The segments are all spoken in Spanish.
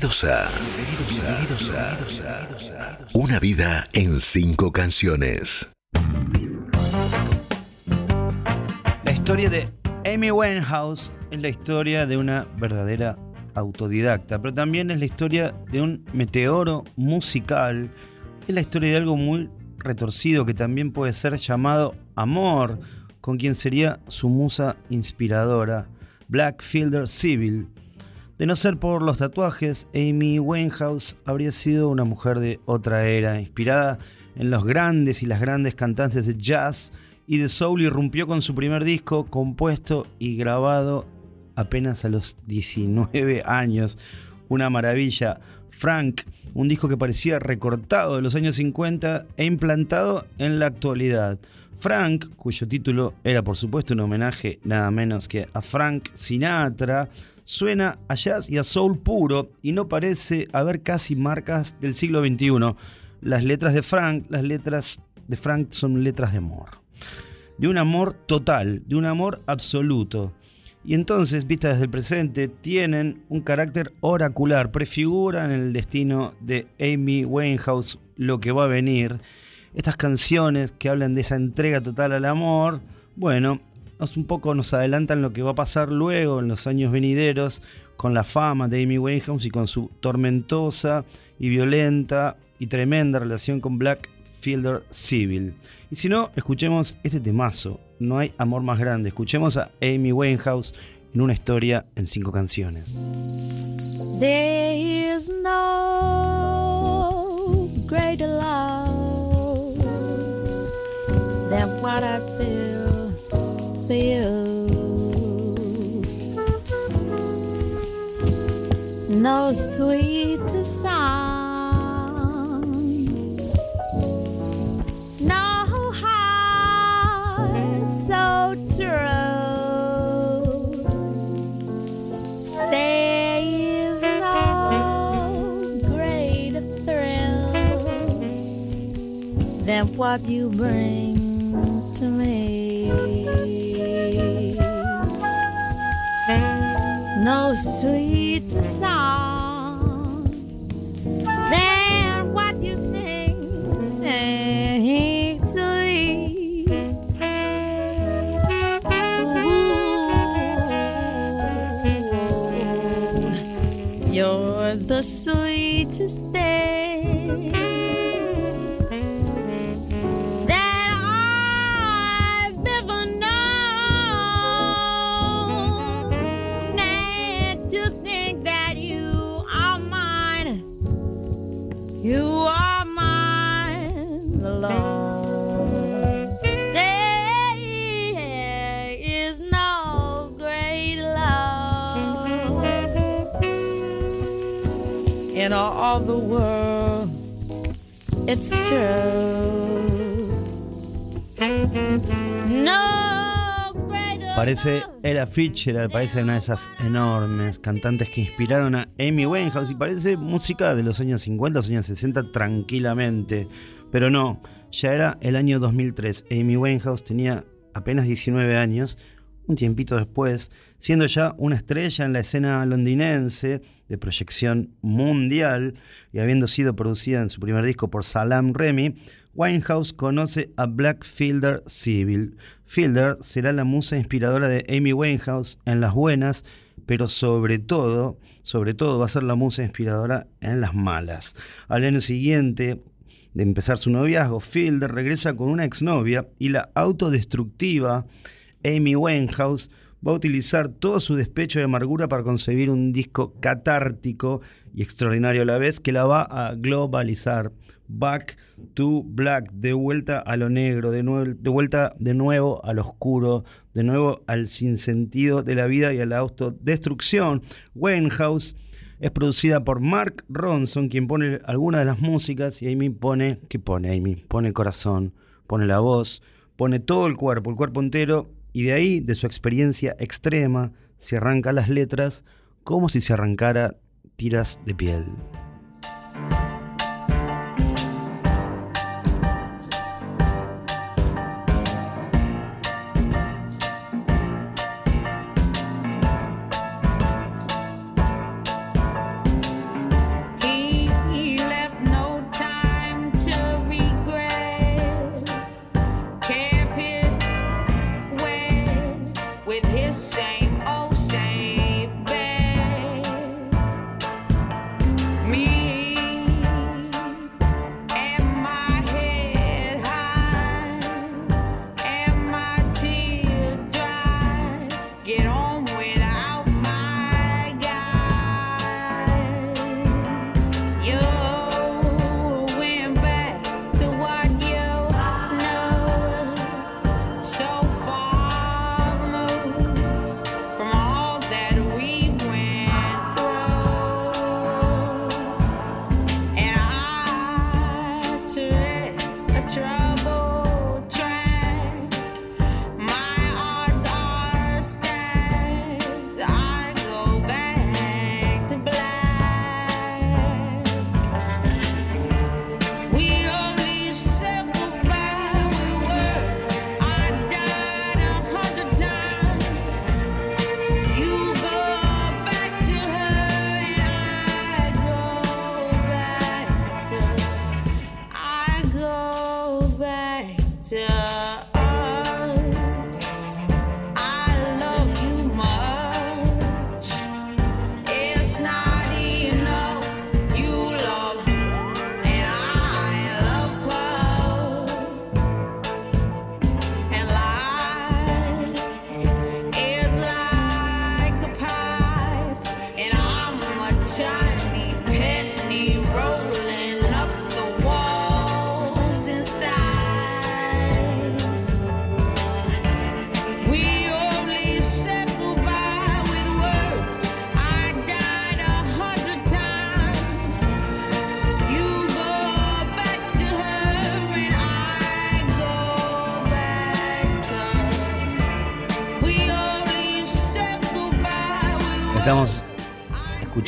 Bienvenidos a Una vida en cinco canciones. La historia de Amy Winehouse es la historia de una verdadera autodidacta, pero también es la historia de un meteoro musical. Es la historia de algo muy retorcido que también puede ser llamado amor, con quien sería su musa inspiradora, Black Fielder Civil de no ser por los tatuajes, Amy Winehouse habría sido una mujer de otra era, inspirada en los grandes y las grandes cantantes de jazz y de soul, irrumpió con su primer disco compuesto y grabado apenas a los 19 años. Una maravilla. Frank, un disco que parecía recortado de los años 50 e implantado en la actualidad. Frank, cuyo título era por supuesto un homenaje nada menos que a Frank Sinatra, Suena a jazz y a soul puro y no parece haber casi marcas del siglo XXI. Las letras de Frank, las letras de Frank son letras de amor. De un amor total, de un amor absoluto. Y entonces, vistas desde el presente, tienen un carácter oracular, prefiguran el destino de Amy Winehouse, lo que va a venir. Estas canciones que hablan de esa entrega total al amor, bueno, un poco nos adelantan lo que va a pasar luego en los años venideros con la fama de Amy Winehouse y con su tormentosa y violenta y tremenda relación con Black Fielder Civil. Y si no, escuchemos este temazo, No hay amor más grande. Escuchemos a Amy Winehouse en una historia en cinco canciones. No sweeter song, no heart so true. There is no greater thrill than what you bring to me. no sweeter song than what you sing, sing to me. Ooh, you're the sweetest thing. Parece Ella Fitzgerald, parece una de esas enormes cantantes que inspiraron a Amy Winehouse y parece música de los años 50, los años 60 tranquilamente. Pero no, ya era el año 2003. Amy Winehouse tenía apenas 19 años un tiempito después, siendo ya una estrella en la escena londinense de proyección mundial y habiendo sido producida en su primer disco por Salam Remy, Winehouse conoce a Black Fielder Civil. Fielder será la musa inspiradora de Amy Winehouse en las buenas, pero sobre todo, sobre todo va a ser la musa inspiradora en las malas. Al año siguiente, de empezar su noviazgo, Fielder regresa con una exnovia y la autodestructiva Amy Winehouse va a utilizar todo su despecho de amargura para concebir un disco catártico y extraordinario a la vez que la va a globalizar. Back to Black, de vuelta a lo negro, de, vuelta de nuevo al oscuro, de nuevo al sinsentido de la vida y a la autodestrucción. Winehouse es producida por Mark Ronson, quien pone algunas de las músicas, y Amy pone, ¿qué pone Amy? Pone el corazón, pone la voz, pone todo el cuerpo, el cuerpo entero, y de ahí, de su experiencia extrema, se arranca las letras como si se arrancara tiras de piel.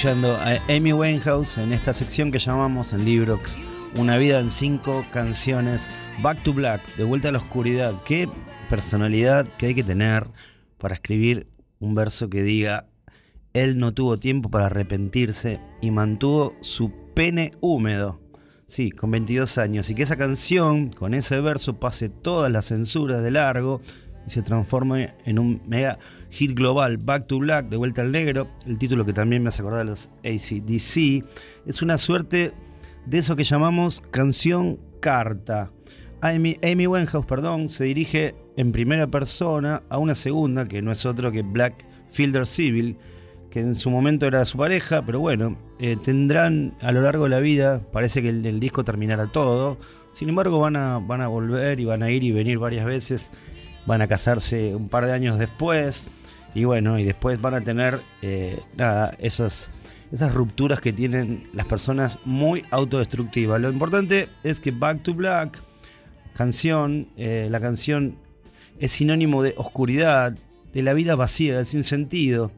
Escuchando a Amy Winehouse en esta sección que llamamos en Librox Una vida en cinco canciones. Back to Black, de vuelta a la oscuridad. Qué personalidad que hay que tener para escribir un verso que diga él no tuvo tiempo para arrepentirse y mantuvo su pene húmedo. Sí, con 22 años. Y que esa canción, con ese verso, pase todas las censuras de largo y se transforme en un mega hit global. Back to Black, de vuelta al negro. El título que también me hace acordar a los ACDC. Es una suerte de eso que llamamos canción carta. Amy, Amy Winehouse, perdón, se dirige en primera persona a una segunda, que no es otro que Black Fielder Civil, que en su momento era su pareja, pero bueno, eh, tendrán a lo largo de la vida, parece que el, el disco terminará todo, sin embargo van a, van a volver y van a ir y venir varias veces, van a casarse un par de años después, y bueno, y después van a tener, eh, esas, esas rupturas que tienen las personas muy autodestructivas. Lo importante es que Back to Black, canción, eh, la canción es sinónimo de oscuridad, de la vida vacía, del sinsentido.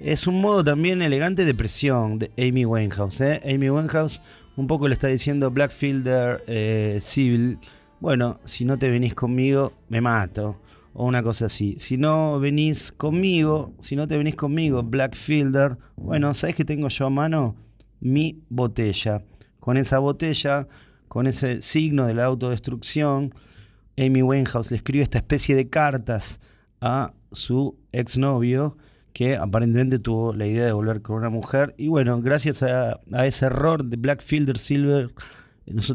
Es un modo también elegante de presión de Amy Winehouse. ¿eh? Amy Winehouse un poco le está diciendo Blackfielder Civil, bueno, si no te venís conmigo, me mato. O una cosa así. Si no venís conmigo, si no te venís conmigo, Blackfielder, bueno, ¿sabes que tengo yo a mano? Mi botella. Con esa botella, con ese signo de la autodestrucción, Amy Winehouse le escribe esta especie de cartas a su exnovio que aparentemente tuvo la idea de volver con una mujer y bueno, gracias a, a ese error de Blackfielder Silver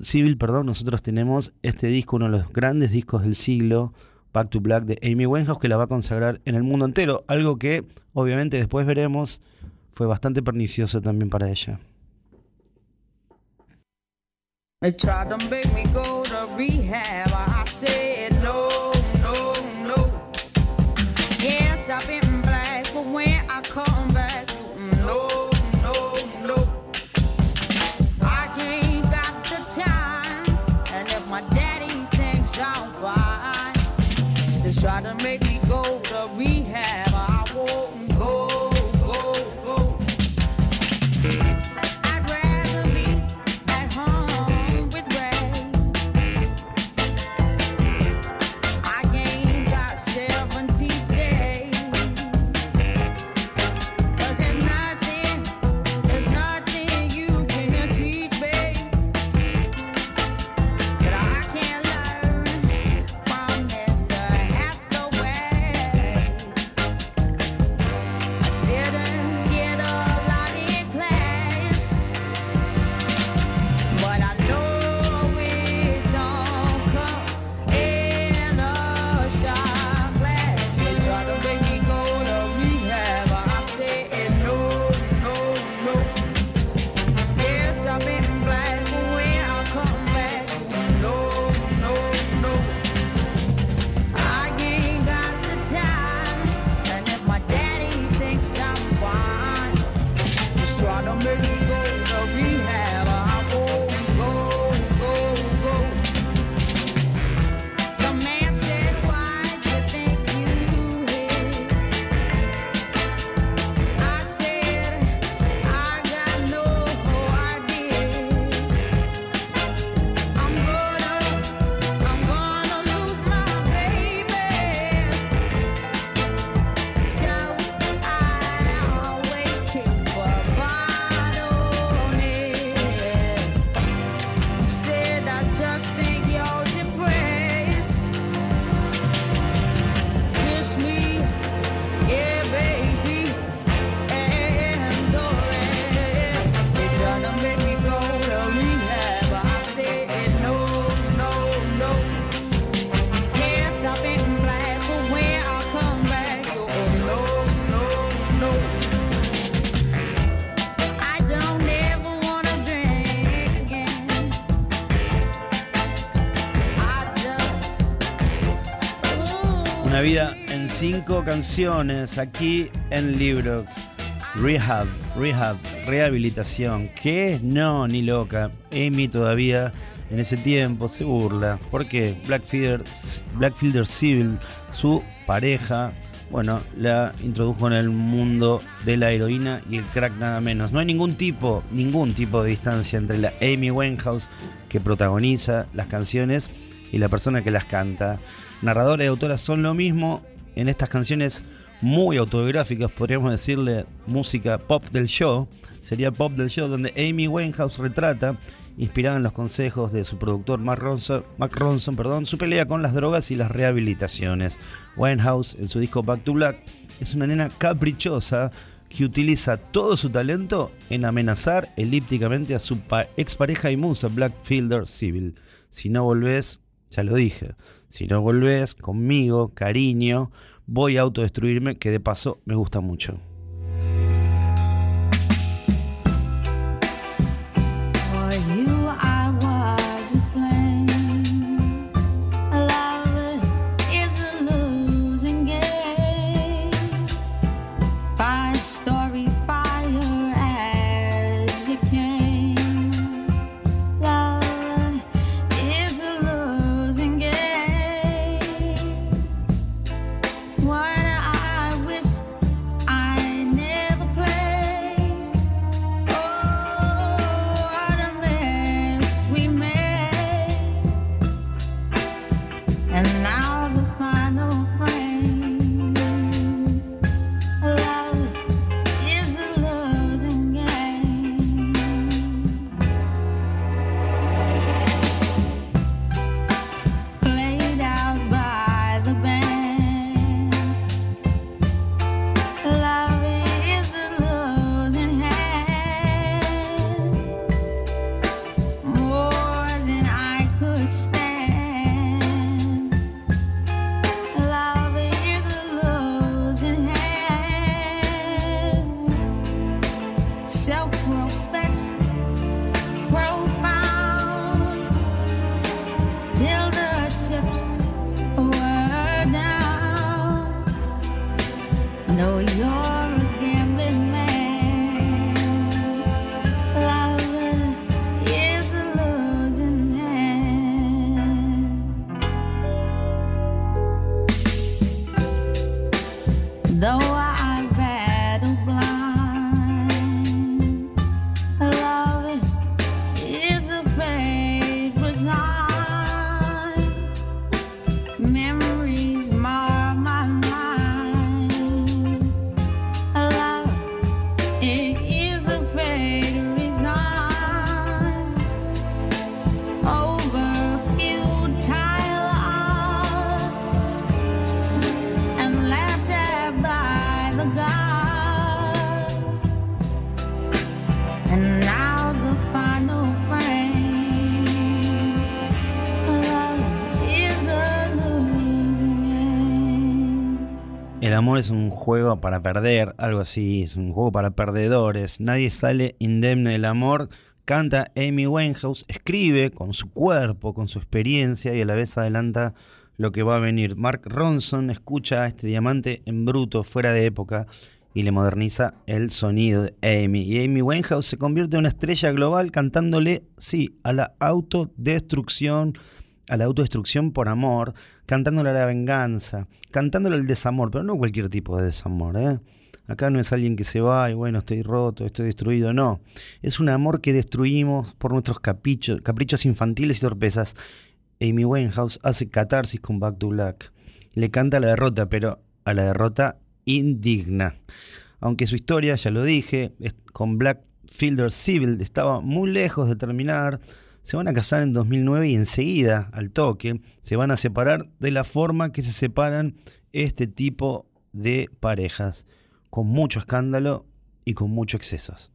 Civil, perdón, nosotros tenemos este disco, uno de los grandes discos del siglo, Back to Black de Amy Winehouse, que la va a consagrar en el mundo entero, algo que obviamente después veremos fue bastante pernicioso también para ella. Vida en cinco canciones aquí en Librox. Rehab, rehab, rehabilitación. ¿Qué? No, ni loca. Amy todavía en ese tiempo se burla. ¿Por qué? Blackfielder, Blackfielder Civil, su pareja, bueno, la introdujo en el mundo de la heroína y el crack nada menos. No hay ningún tipo, ningún tipo de distancia entre la Amy Winehouse que protagoniza las canciones y la persona que las canta. Narradora y autora son lo mismo en estas canciones muy autobiográficas, podríamos decirle música pop del show. Sería pop del show donde Amy Winehouse retrata, inspirada en los consejos de su productor Mark Ronson, Mark Ronson perdón, su pelea con las drogas y las rehabilitaciones. Winehouse, en su disco Back to Black, es una nena caprichosa que utiliza todo su talento en amenazar elípticamente a su pa- expareja y musa Blackfielder Civil. Si no volvés, ya lo dije, si no volvés conmigo, cariño, voy a autodestruirme, que de paso me gusta mucho. Though I El amor es un juego para perder, algo así, es un juego para perdedores. Nadie sale indemne del amor. Canta Amy Winehouse, escribe con su cuerpo, con su experiencia y a la vez adelanta lo que va a venir. Mark Ronson escucha a este diamante en bruto, fuera de época, y le moderniza el sonido de Amy. Y Amy Winehouse se convierte en una estrella global cantándole, sí, a la autodestrucción, a la autodestrucción por amor, cantándole a la venganza, cantándole al desamor, pero no cualquier tipo de desamor, ¿eh? Acá no es alguien que se va y bueno, estoy roto, estoy destruido, no. Es un amor que destruimos por nuestros caprichos, caprichos infantiles y torpezas. Amy Winehouse hace catarsis con Back to Black. Le canta a la derrota, pero a la derrota indigna. Aunque su historia, ya lo dije, con Black Fielder Civil estaba muy lejos de terminar, se van a casar en 2009 y enseguida, al toque, se van a separar de la forma que se separan este tipo de parejas, con mucho escándalo y con muchos excesos.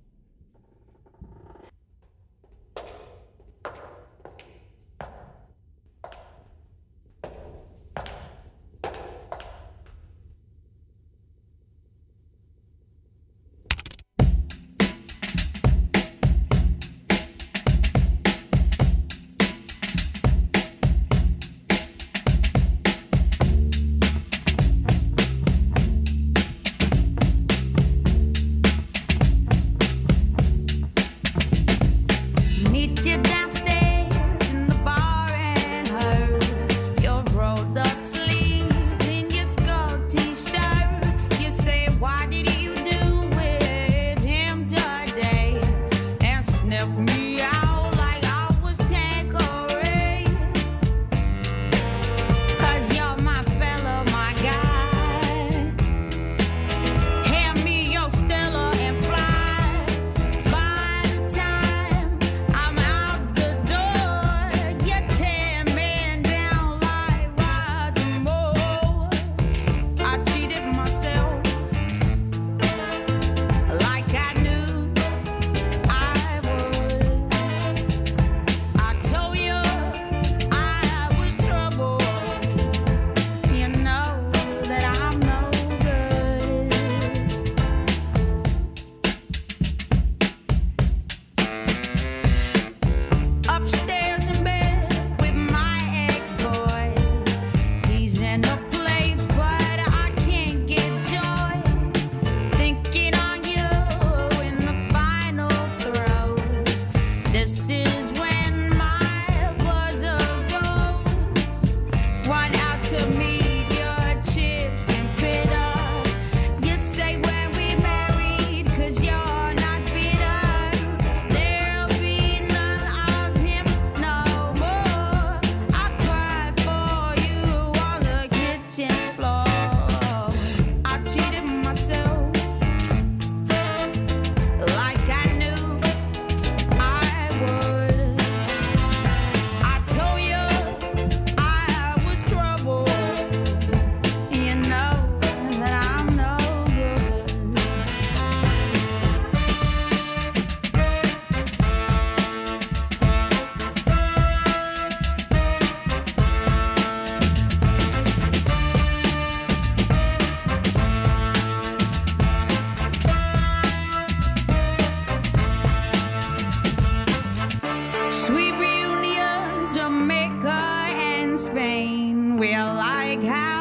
Spain. We're like how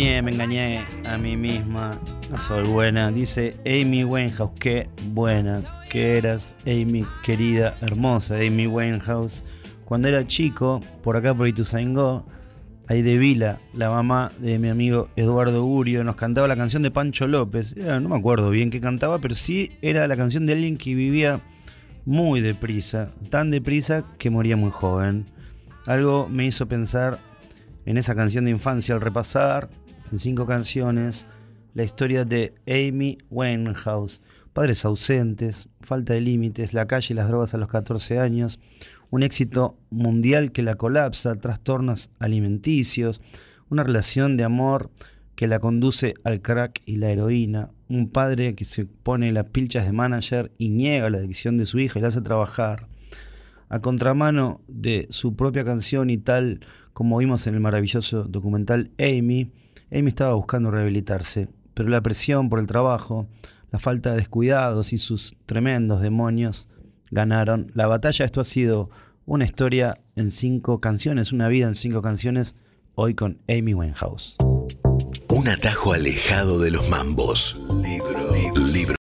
me engañé a mí misma. No soy buena. Dice Amy Winehouse. Qué buena que eras, Amy, querida, hermosa Amy Winehouse. Cuando era chico, por acá por Ituzaingó, ahí de Vila, la mamá de mi amigo Eduardo Urio, nos cantaba la canción de Pancho López. Era- no me acuerdo bien qué cantaba, pero sí era la canción de alguien que vivía muy deprisa, tan deprisa que moría muy joven. Algo me hizo pensar en esa canción de infancia al repasar, en cinco canciones, la historia de Amy Winehouse. Padres ausentes, falta de límites, la calle y las drogas a los 14 años, un éxito mundial que la colapsa, trastornos alimenticios, una relación de amor que la conduce al crack y la heroína, un padre que se pone las pilchas de manager y niega la adicción de su hija y la hace trabajar, a contramano de su propia canción y tal como vimos en el maravilloso documental Amy, Amy estaba buscando rehabilitarse, pero la presión por el trabajo, la falta de descuidados y sus tremendos demonios ganaron la batalla. Esto ha sido una historia en cinco canciones, una vida en cinco canciones, hoy con Amy Winehouse. Un atajo alejado de los mambos. Libro. Libro.